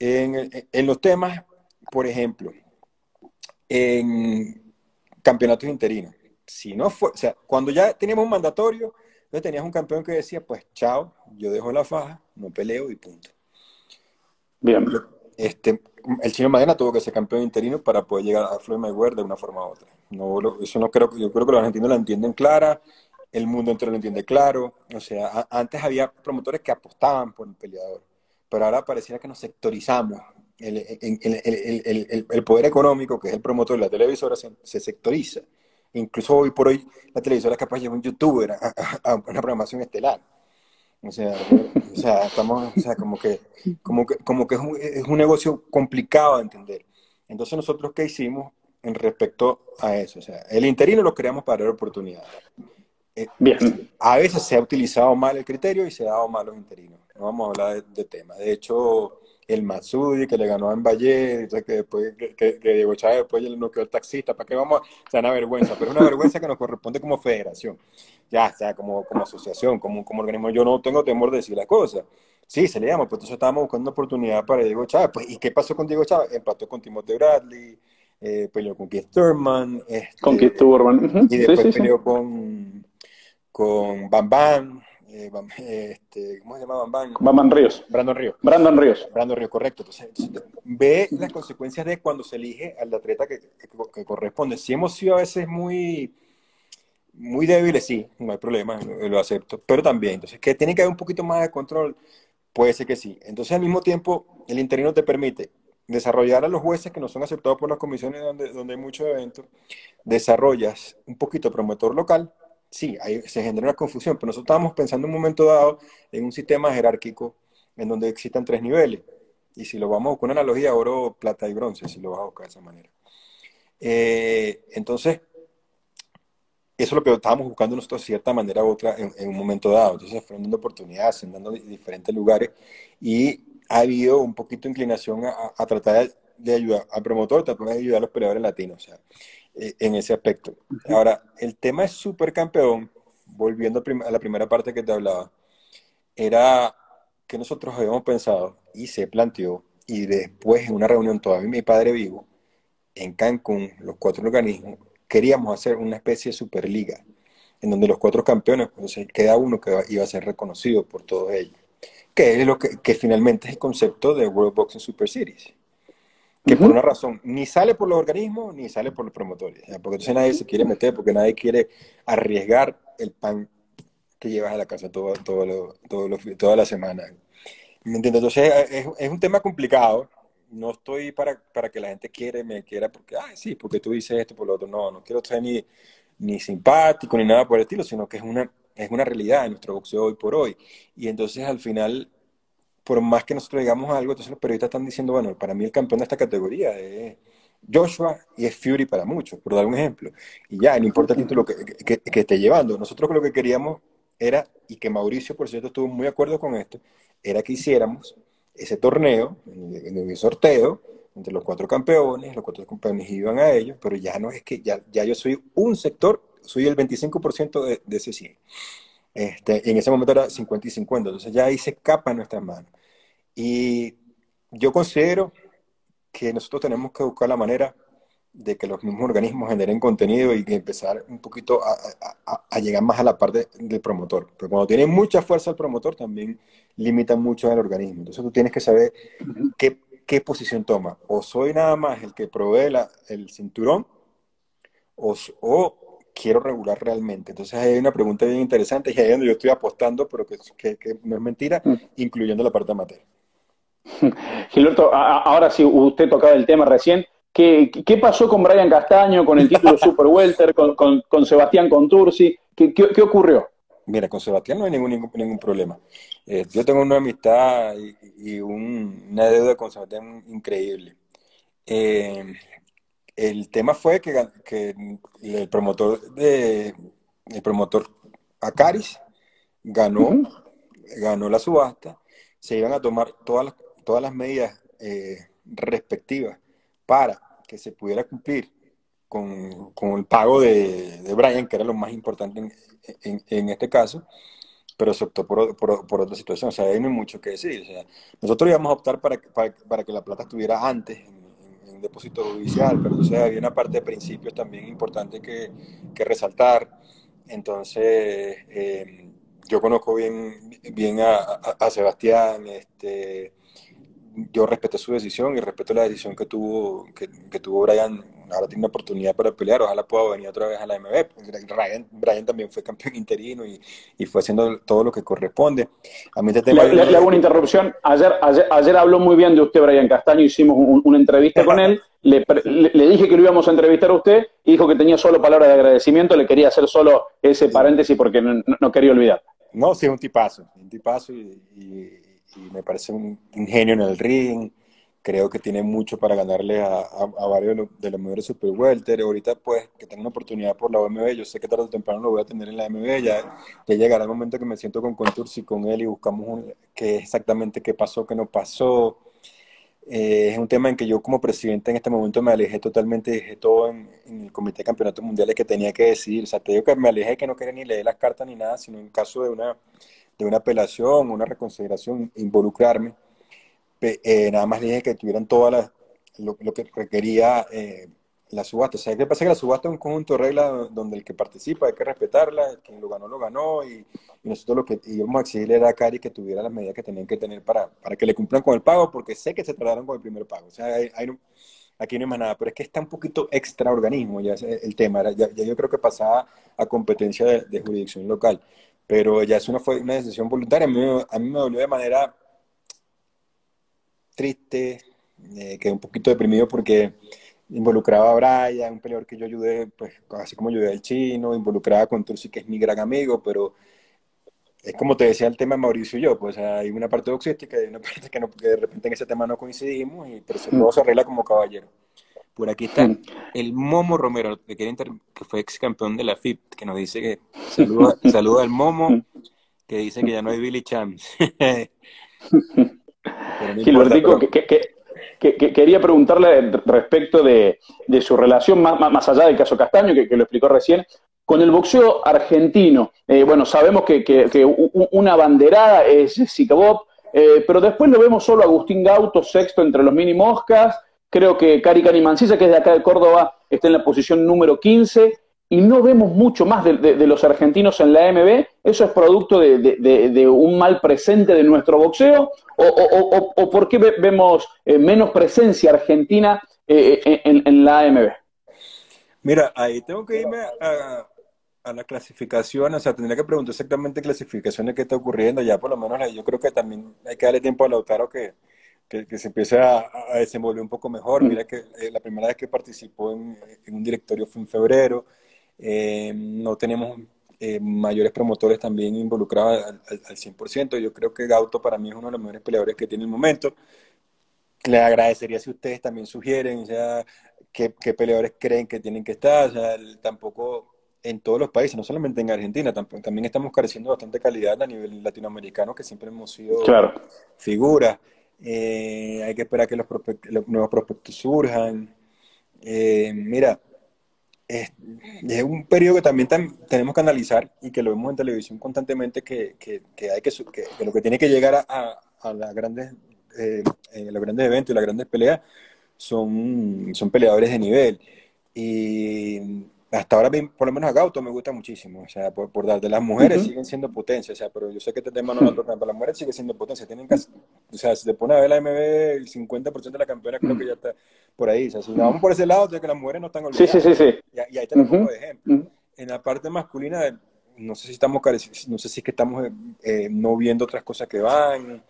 En, en los temas, por ejemplo, en campeonatos interinos, si no fue, o sea, cuando ya teníamos un mandatorio, entonces tenías un campeón que decía, pues chao, yo dejo la faja, no peleo y punto. Bien. Este, el chino Madena tuvo que ser campeón interino para poder llegar a Floyd Mayweather de una forma u otra. No, eso no creo, yo creo que los argentinos lo entienden clara, el mundo entero lo entiende claro. O sea, antes había promotores que apostaban por el peleador, pero ahora pareciera que nos sectorizamos. El, poder económico, que es el promotor de la televisora, se, sectoriza. Incluso hoy por hoy la televisora es capaz de llevar un youtuber a una programación estelar. O sea, o sea, estamos, o sea, como que, como que, como que es, un, es un negocio complicado de entender. Entonces nosotros qué hicimos en respecto a eso, o sea, el interino lo creamos para dar oportunidades. Eh, Bien. A veces se ha utilizado mal el criterio y se ha dado mal los interinos. No vamos a hablar de, de tema. De hecho, el Matsudi que le ganó a Mbaye, que después que, que, Diego Chávez después le noqueó el taxista, ¿para qué vamos? O sea, una vergüenza, pero es una vergüenza que nos corresponde como federación, ya, o sea, como, como asociación, como, como organismo. Yo no tengo temor de decir la cosa. Sí, se le llama, pues entonces estábamos buscando una oportunidad para Diego Chávez. Pues, ¿y qué pasó con Diego Chávez? Empató con Timothy Bradley, eh, peleó con Keith Thurman. Este, con Keith Thurman. Y después peleó con, con Bam Bam. Eh, este, ¿cómo se llama Bam Ríos. Brandon Ríos. Brandon Ríos. Brandon Ríos, correcto. Entonces, ve las consecuencias de cuando se elige al atleta que, corresponde. Si hemos sido a veces muy, muy débiles, sí, no hay problema, lo, acepto. Pero también, entonces, que tiene que haber un poquito más de control, puede ser que sí. Entonces, al mismo tiempo, el interino te permite desarrollar a los jueces que no son aceptados por las comisiones donde, donde hay muchos eventos, desarrollas un poquito promotor local, sí, ahí se genera una confusión, pero nosotros estábamos pensando en un momento dado en un sistema jerárquico en donde existan tres niveles. Y si lo vamos con una analogía, oro, plata y bronce, si lo vas a buscar de esa manera. Eh, entonces, eso es lo que estábamos buscando nosotros de cierta manera u otra en, un momento dado. Entonces, fueron dando oportunidades, dando diferentes lugares y ha habido un poquito de inclinación a, tratar de ayudar al promotor, tratar de ayudar a los peleadores latinos, o sea, en ese aspecto. Ahora, el tema es súper campeón, volviendo a la primera parte que te hablaba, era que nosotros habíamos pensado y se planteó, y después en una reunión todavía mi padre vivo, en Cancún, los cuatro organismos, queríamos hacer una especie de superliga, en donde los cuatro campeones, entonces queda uno que iba a ser reconocido por todos ellos que es lo que, finalmente es el concepto de World Boxing Super Series. Que por una razón, ni sale por los organismos, ni sale por los promotores. Porque entonces nadie se quiere meter, porque nadie quiere arriesgar el pan que llevas a la casa todo, todo, toda la semana. ¿Me entiendes? Entonces es, es, un tema complicado. No estoy para, para que la gente quiere, me quiera, porque, ay, sí, porque tú dices esto, por lo otro. No, no quiero ser ni, ni simpático, ni nada por el estilo, sino que es una, es una realidad en nuestro boxeo hoy por hoy. Y entonces al final, por más que nosotros digamos algo, entonces los periodistas están diciendo, bueno, para mí el campeón de esta categoría es Joshua y es Fury para muchos, por dar un ejemplo. Y ya, no importa el título que, que, esté llevando. Nosotros lo que queríamos era, y que Mauricio, por cierto, estuvo muy de acuerdo con esto, era que hiciéramos ese torneo, en el sorteo, entre los cuatro campeones, los cuatro campeones iban a ellos, pero ya no es que, ya, ya yo soy un sector soy el 25% de, de, ese 100. Este, en ese momento era 50 y 50, entonces ya ahí se escapa en nuestras manos. Y yo considero que nosotros tenemos que buscar la manera de que los mismos organismos generen contenido y empezar un poquito a, llegar más a la parte del promotor. Pero cuando tiene mucha fuerza el promotor, también limita mucho al organismo. Entonces tú tienes que saber qué, qué posición toma. O soy nada más el que provee la, el cinturón, o, o quiero regular realmente? Entonces hay una pregunta bien interesante y ahí es donde yo estoy apostando, pero que, no es mentira, mm. incluyendo la parte amateur. Gilberto, ahora sí, usted tocaba el tema recién. ¿Qué, ¿Qué, pasó con Brian Castaño, con el título Super Welter, con, con, Sebastián Contursi? ¿Qué, ¿Qué, ocurrió? Mira, con Sebastián no hay ningún, ningún, problema. Eh, yo tengo una amistad y, una deuda con Sebastián increíble. Eh, el tema fue que, que el promotor de el promotor Acaris ganó, ganó la subasta, se iban a tomar todas las, todas las medidas eh, respectivas para que se pudiera cumplir con, el pago de, de, Brian, que era lo más importante en, este caso, pero se optó por, por, otra situación. O sea, ahí no hay mucho que decir. O sea, nosotros íbamos a optar para, para, para que la plata estuviera antes depósito judicial, pero entonces había una parte de principios también importante que, que resaltar. Entonces, eh, yo conozco bien, bien a, Sebastián, este, yo respeto su decisión y respeto la decisión que tuvo, que, que tuvo Brian ahora tiene una oportunidad para pelear, ojalá pueda venir otra vez a la MB. Brian, Brian también fue campeón interino y, y, fue haciendo todo lo que corresponde. A mí este le, le, hago una interrupción. Ayer, ayer, habló muy bien de usted, Brian Castaño, hicimos una entrevista con él. Le, le, dije que lo íbamos a entrevistar a usted y dijo que tenía solo palabras de agradecimiento. Le quería hacer solo ese paréntesis porque no, no quería olvidar. No, sí, un tipazo, un tipazo y, y, me parece un ingenio en el ring creo que tiene mucho para ganarle a, a, varios de los, mejores super welter. Ahorita, pues, que tengo una oportunidad por la OMB, yo sé que tarde o temprano lo voy a tener en la MB. Ya, ya llegará el momento que me siento con Contursi con él y buscamos un, qué exactamente qué pasó, qué no pasó. Eh, es un tema en que yo como presidente en este momento me alejé totalmente, dejé todo en, el Comité de Campeonatos Mundiales que tenía que decidir. O sea, te digo que me alejé, que no quería ni leer las cartas ni nada, sino en caso de una, de una apelación, una reconsideración, involucrarme eh, nada más dije que tuvieran todas lo, que requería eh, la subasta. O sea, ¿qué pasa? Que la subasta es un conjunto de reglas donde el que participa hay que respetarla, quien lo ganó, lo ganó, y, nosotros lo que íbamos a exigirle era a Cari que tuviera las medidas que tenían que tener para, para que le cumplan con el pago, porque sé que se tardaron con el primer pago. O sea, aquí no hay más nada, pero es que está un poquito extra organismo ya el tema, ya, yo creo que pasaba a competencia de, jurisdicción local, pero ya eso no fue una decisión voluntaria, a mí, a mí me dolió de manera triste, eh, quedé un poquito deprimido porque involucraba a Brian, un peleador que yo ayudé, pues así como ayudé al chino, involucraba con Tursi, que es mi gran amigo, pero es como te decía el tema de Mauricio y yo, pues hay una parte boxística y una parte que, de repente en ese tema no coincidimos, y, pero eso se arregla como caballero. Por aquí está el Momo Romero, que fue ex campeón de la FIP, que nos dice que saluda, saluda al Momo, que dice que ya no hay Billy Champs. Gilbertico, que, quería preguntarle respecto de, su relación, más, más, allá del caso Castaño, que, lo explicó recién, con el boxeo argentino. Eh, bueno, sabemos que, una banderada es Jessica Bob, eh, pero después lo vemos solo Agustín Gauto, sexto entre los mini moscas, Creo que Cari Cani Mancilla, que es de acá de Córdoba, está en la posición número 15 y no vemos mucho más de, los argentinos en la AMB. ¿Eso es producto de, un mal presente de nuestro boxeo? ¿O, por qué vemos eh, menos presencia argentina eh, eh, en, la AMB? Mira, ahí tengo que irme a, a, la clasificación, o sea, tendría que preguntar exactamente clasificaciones que está ocurriendo, ya por lo menos yo creo que también hay que darle tiempo a Lautaro que, que, se empiece a, desenvolver un poco mejor. Mm. Mira que eh, la primera vez que participó en, un directorio fue en febrero. Eh, no tenemos eh, mayores promotores también involucrados al, al, 100%. Yo creo que Gauto para mí es uno de los mejores peleadores que tiene el momento. Le agradecería si ustedes también sugieren, o sea, qué, peleadores creen que tienen que estar. O sea, tampoco en todos los países, no solamente en Argentina, también estamos careciendo bastante calidad a nivel latinoamericano, que siempre hemos sido claro. figuras. Eh, hay que esperar que los, nuevos prospectos surjan. Eh, mira, es, un periodo que también tenemos que analizar y que lo vemos en televisión constantemente, que, hay que, lo que tiene que llegar a, a, las grandes, eh, los grandes eventos y las grandes peleas son, son peleadores de nivel. Y hasta ahora, por lo menos a Gauto me gusta muchísimo, o sea, por, por dar, de las mujeres siguen siendo potencia, o sea, pero yo sé que este tema no lo tocan, pero las mujeres siguen siendo potencia, tienen que, o sea, si te pone a ver la MB, el 50% de la campeona creo que ya está por ahí, o sea, si vamos por ese lado, de que las mujeres no están olvidadas. Sí, sí, sí, Y, ahí tenemos un ejemplo. En la parte masculina, no sé si estamos, no sé si es que estamos eh, no viendo otras cosas que van,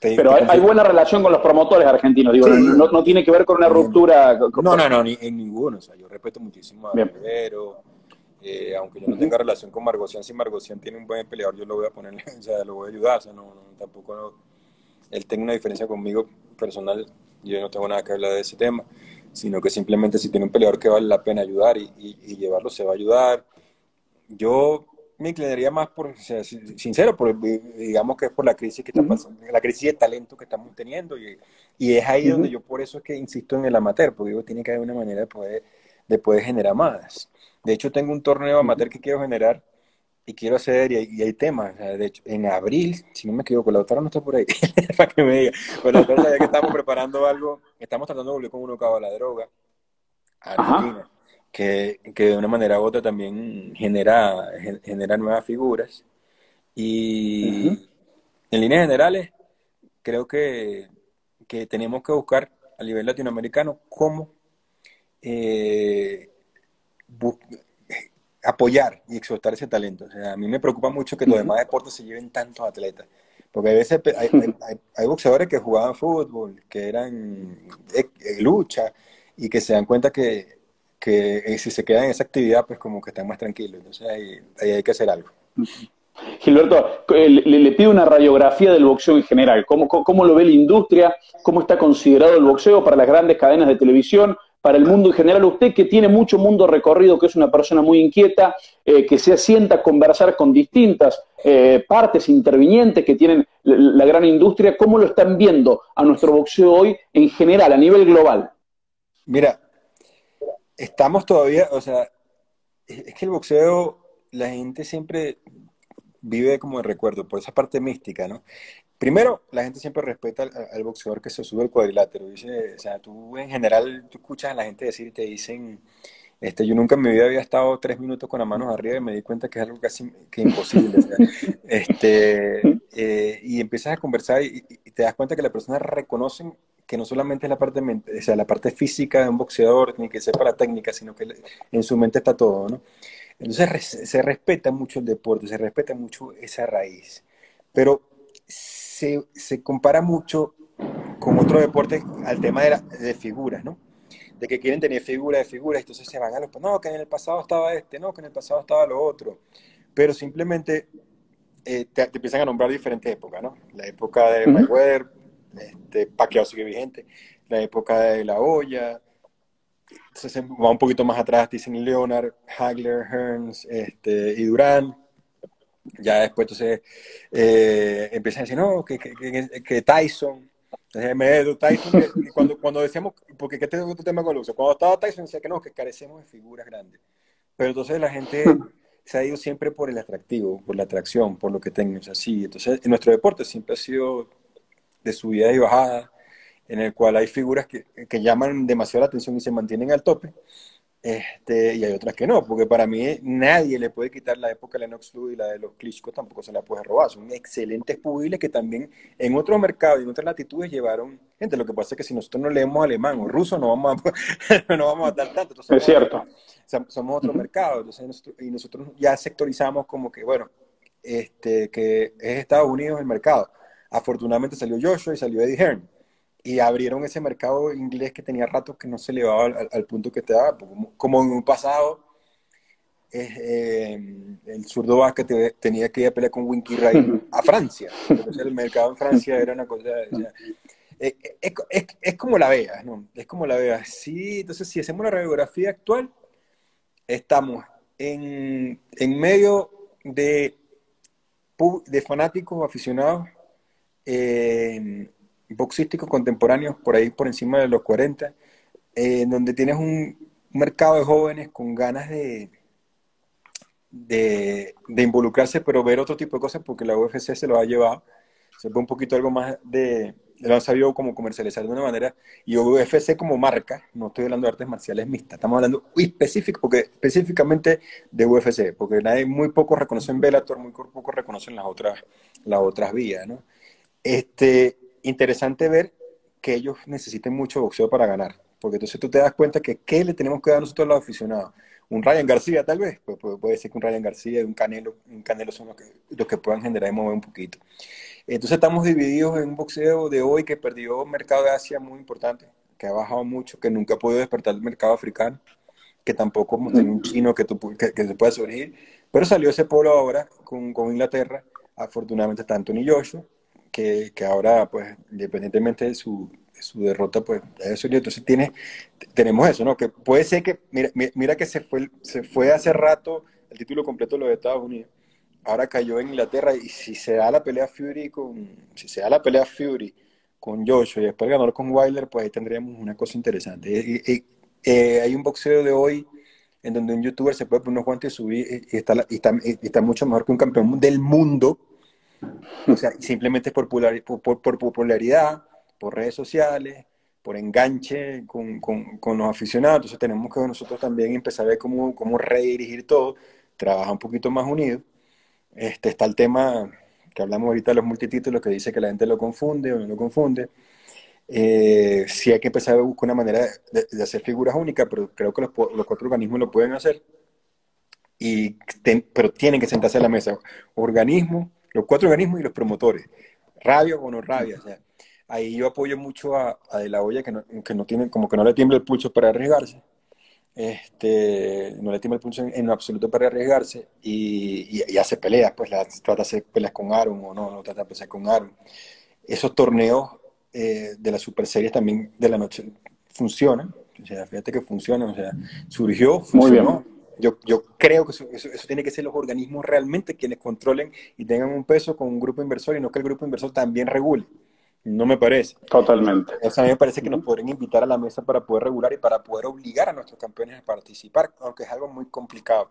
pero hay, buena relación con los promotores argentinos, digo, no, tiene que ver con una ruptura. no, no, no, ni, en ninguno. O sea, yo respeto muchísimo a Rivero, eh, aunque yo no tenga relación con Margocian, si Margocian tiene un buen peleador, yo lo voy a poner, o sea, lo voy a ayudar, o sea, no, tampoco él tiene una diferencia conmigo personal, yo no tengo nada que hablar de ese tema, sino que simplemente si tiene un peleador que vale la pena ayudar y, y llevarlo, se va a ayudar. Yo me inclinaría más por, o sea, sincero, por, digamos que es por la crisis que está pasando, la crisis de talento que estamos teniendo y, y es ahí donde yo por eso es que insisto en el amateur, porque digo, tiene que haber una manera de poder, de poder generar más. De hecho, tengo un torneo amateur que quiero generar y quiero hacer, y hay, temas, de hecho, en abril, si no me equivoco, la doctora no está por ahí, para que me diga, pero la doctora sabía que estamos preparando algo, estamos tratando de volver con uno cabo a la droga, Argentina que, de una manera u otra también genera, genera nuevas figuras. Y en líneas generales, creo que, tenemos que buscar a nivel latinoamericano cómo eh, apoyar y exhortar ese talento. O sea, a mí me preocupa mucho que los demás deportes se lleven tantos atletas. Porque a veces hay, hay, boxeadores que jugaban fútbol, que eran lucha, y que se dan cuenta que que eh, si se quedan en esa actividad, pues como que están más tranquilos. Entonces ahí, hay que hacer algo. Gilberto, le, pido una radiografía del boxeo en general. ¿Cómo, ¿Cómo, lo ve la industria? ¿Cómo está considerado el boxeo para las grandes cadenas de televisión? Para el mundo en general, usted que tiene mucho mundo recorrido, que es una persona muy inquieta, eh, que se asienta a conversar con distintas eh, partes intervinientes que tienen la gran industria, ¿cómo lo están viendo a nuestro boxeo hoy en general, a nivel global? Mira, estamos todavía, o sea, es que el boxeo, la gente siempre vive como de recuerdo, por esa parte mística, ¿no? Primero, la gente siempre respeta al, boxeador que se sube al cuadrilátero. Dice, o sea, tú en general, tú escuchas a la gente decir y te dicen, este, yo nunca en mi vida había estado tres minutos con las manos arriba y me di cuenta que es algo casi que imposible. este, eh, y empiezas a conversar y, y, te das cuenta que las personas reconocen que no solamente es la parte, o sea, la parte física de un boxeador, ni que sepa la técnica, sino que en su mente está todo, ¿no? Entonces se respeta mucho el deporte, se respeta mucho esa raíz, pero se, se compara mucho con otros deportes al tema de, de figuras, ¿no? De que quieren tener figuras de figuras, entonces se van a los, no, que en el pasado estaba este, no, que en el pasado estaba lo otro, pero simplemente eh, te, empiezan a nombrar diferentes épocas, ¿no? La época de Mayweather, este, Pacquiao sigue vigente, la época de La Hoya, entonces va un poquito más atrás, dicen Leonard, Hagler, Hearns este, y Durán, ya después entonces eh, empiezan a decir, no, que, que, que Tyson, entonces me Tyson, cuando, cuando decíamos, porque ¿qué tengo otro tema con Lucio? Cuando estaba Tyson decía que no, que carecemos de figuras grandes, pero entonces la gente se ha ido siempre por el atractivo, por la atracción, por lo que tenemos así, entonces en nuestro deporte siempre ha sido de subida y bajada, en el cual hay figuras que, que llaman demasiado la atención y se mantienen al tope, este, y hay otras que no, porque para mí nadie le puede quitar la época de Lennox Lewis y la de los Klitschko tampoco se la puede robar. Son excelentes pugiles que también en otros mercados y en otras latitudes llevaron gente. Lo que pasa es que si nosotros no leemos alemán o ruso no vamos a, no vamos a dar tanto. es cierto. Somos otro mercado. y nosotros ya sectorizamos como que, bueno, este, que es Estados Unidos el mercado. Afortunadamente salió Joshua y salió Eddie Hearn y abrieron ese mercado inglés que tenía rato que no se elevaba al, al punto que te daba, como, en un pasado eh, el zurdo Vázquez tenía que ir a pelear con Winky Ray a Francia, entonces el mercado en Francia era una cosa, eh, es, es, es, como la veas, ¿no? Es como la veas, sí, entonces si hacemos la radiografía actual, estamos en, en medio de, de fanáticos aficionados eh, boxísticos contemporáneos por ahí por encima de los 40, eh, donde tienes un mercado de jóvenes con ganas de, de, involucrarse, pero ver otro tipo de cosas porque la UFC se lo ha llevado. Se ve un poquito algo más de, lo han sabido como comercializar de una manera. Y UFC como marca, no estoy hablando de artes marciales mixtas, estamos hablando específico, porque, específicamente de UFC, porque nadie, muy poco reconocen Bellator, muy poco reconocen las otras, las otras vías, ¿no? Este, interesante ver que ellos necesiten mucho boxeo para ganar, porque entonces tú te das cuenta que qué le tenemos que dar nosotros a los aficionados. Un Ryan García tal vez, pues, puede, ser que un Ryan García y un Canelo, un Canelo son los que, los que puedan generar y mover un poquito. Entonces estamos divididos en un boxeo de hoy que perdió un mercado de Asia muy importante, que ha bajado mucho, que nunca ha podido despertar el mercado africano, que tampoco tiene un chino que, que, se pueda surgir, pero salió ese polo ahora con, con Inglaterra, afortunadamente está Anthony Joshua, que, ahora, pues, independientemente de su, su derrota, pues, eso, entonces tiene, tenemos eso, ¿no? Que puede ser que, mira, mira que se fue, se fue hace rato el título completo de los Estados Unidos, ahora cayó en Inglaterra y si se da la pelea Fury con, si se da la pelea Fury con Joshua y después ganó con Wilder, pues ahí tendríamos una cosa interesante. Eh, hay un boxeo de hoy en donde un youtuber se puede poner unos guantes y subir y está, y está, y está mucho mejor que un campeón del mundo o sea, simplemente por, por, por, popularidad, por redes sociales, por enganche con, con, los aficionados. Entonces tenemos que nosotros también empezar a ver cómo, cómo redirigir todo, trabajar un poquito más unido. Este, está el tema que hablamos ahorita de los multitítulos, que dice que la gente lo confunde o no lo confunde. Eh, sí hay que empezar a buscar una manera de, hacer figuras únicas, pero creo que los, los, cuatro organismos lo pueden hacer. Y pero tienen que sentarse a la mesa. Organismo, los cuatro organismos y los promotores, rabia o no rabia. O sea, ahí yo apoyo mucho a, De La Hoya, que no, que no tiene, como que no le tiembla el pulso para arriesgarse. Este, no le tiembla el pulso en, absoluto para arriesgarse y, y, hace peleas, pues la, trata de hacer peleas con Aaron o no, no trata de pelear con Aaron. Esos torneos eh, de las super series también de la noche funcionan, o sea, fíjate que funcionan, o sea, surgió, funcionó. Muy bien yo, yo creo que eso, eso, tiene que ser los organismos realmente quienes controlen y tengan un peso con un grupo inversor y no que el grupo inversor también regule. No me parece. Totalmente. a mí me parece que nos podrían invitar a la mesa para poder regular y para poder obligar a nuestros campeones a participar, aunque es algo muy complicado.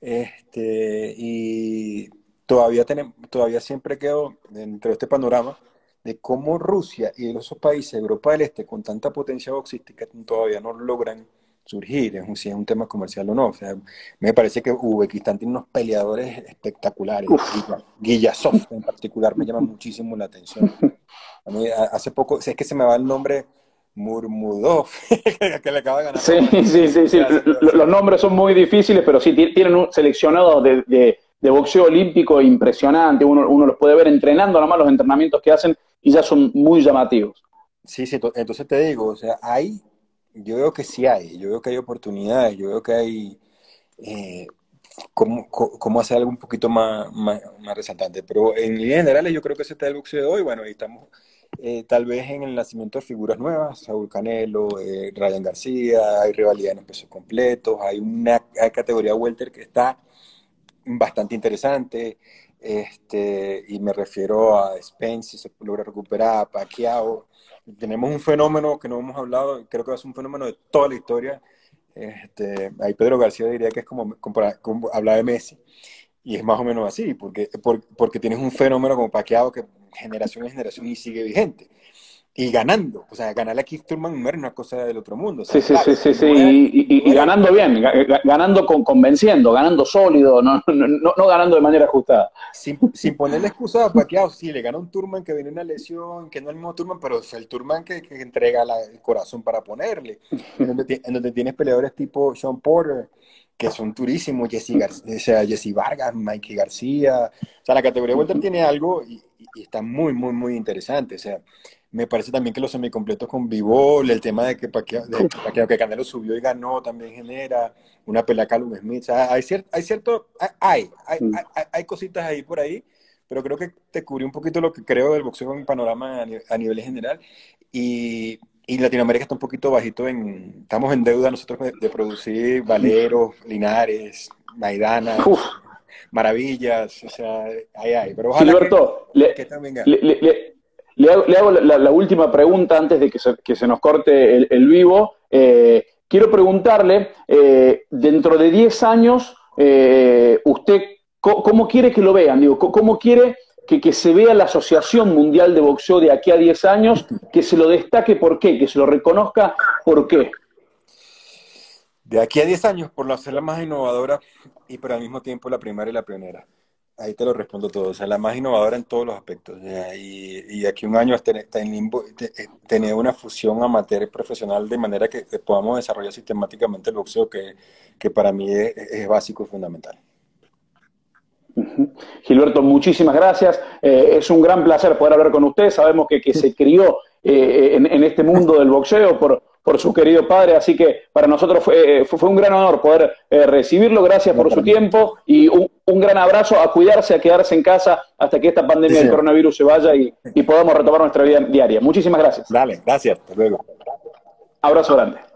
Este, y todavía, tenemos, todavía siempre quedo dentro de este panorama de cómo Rusia y esos países de Europa del Este con tanta potencia boxística todavía no logran surgir, es un, si es un tema comercial o no. O sea, me parece que Uzbekistán tiene unos peleadores espectaculares. Guillasov en particular me llama muchísimo la atención. A mí, hace poco, es que se me va el nombre Murmudov, que le acaba de ganar. Sí, sí, sí, sí. Los nombres son muy difíciles, pero sí, tienen un seleccionado de, de, de boxeo olímpico impresionante. Uno, uno los puede ver entrenando, nomás los entrenamientos que hacen y ya son muy llamativos. Sí, sí, entonces te digo, o sea, hay, yo veo que sí hay, yo veo que hay oportunidades, yo veo que hay eh, cómo, cómo, hacer algo un poquito más, más, resaltante, pero en líneas generales yo creo que ese está el boxeo de hoy, bueno, y estamos eh, tal vez en el nacimiento de figuras nuevas, Saúl Canelo, eh, Ryan García, hay rivalidad en pesos completos, hay una categoría welter que está bastante interesante, este, y me refiero a Spence, se logra recuperar, a Pacquiao. Tenemos un fenómeno que no hemos hablado, creo que es un fenómeno de toda la historia. Este, ahí Pedro García diría que es como, hablar de Messi. Y es más o menos así, porque, porque tienes un fenómeno como Pacquiao que generación en generación y sigue vigente y ganando. O sea, ganarle a Keith Turman no era una cosa del otro mundo. sí, sí, sí, sí, sí, y, ganando bien, ganando con, convenciendo, ganando sólido, no, no, no, ganando de manera ajustada. Sin, sin ponerle excusa a Pacquiao, sí, le gana un Turman que viene una lesión, que no es el mismo Turman, pero es el Turman que, que entrega el corazón para ponerle. En donde, en donde tienes peleadores tipo Sean Porter, que son durísimos, Jesse, o sea, Jesse Vargas, Mikey García. O sea, la categoría Welter tiene algo y, y está muy, muy, muy interesante. O sea, me parece también que los semicompletos con Vivol, el tema de que Pacquiao, que Canelo subió y ganó también genera una pelea Calum Smith. hay, cierto, hay cierto, hay, mm. hay, hay, cositas ahí por ahí, pero creo que te cubrí un poquito lo que creo del boxeo en panorama a nivel, general. Y, y, Latinoamérica está un poquito bajito en, estamos en deuda nosotros de, producir Valeros, Linares, Maidana. Maravillas, o sea, ahí hay, pero ojalá que, también le, le hago, la, última pregunta antes de que se, nos corte el, vivo. Eh, quiero preguntarle, eh, dentro de 10 años, eh, ¿usted cómo, quiere que lo vean? Digo, ¿Cómo quiere que, se vea la Asociación Mundial de Boxeo de aquí a 10 años? Que se lo destaque, ¿por qué? Que se lo reconozca, ¿por qué? De aquí a 10 años, por ser la más innovadora y pero al mismo tiempo la primera y la pionera. Ahí te lo respondo todo. O sea, la más innovadora en todos los aspectos. Y, aquí un año limbo, eh, tener una fusión amateur profesional de manera que podamos desarrollar sistemáticamente el boxeo, que, que para mí es, básico y fundamental. Gilberto, muchísimas gracias. Eh, es un gran placer poder hablar con usted. Sabemos que, que se crió eh, en, en, este mundo del boxeo por, por su querido padre, así que para nosotros fue, fue, un gran honor poder eh, recibirlo, gracias por su tiempo y un, gran abrazo, a cuidarse, a quedarse en casa hasta que esta pandemia del coronavirus se vaya y, y, podamos retomar nuestra vida diaria. Muchísimas gracias. Dale, gracias, hasta luego. Abrazo grande.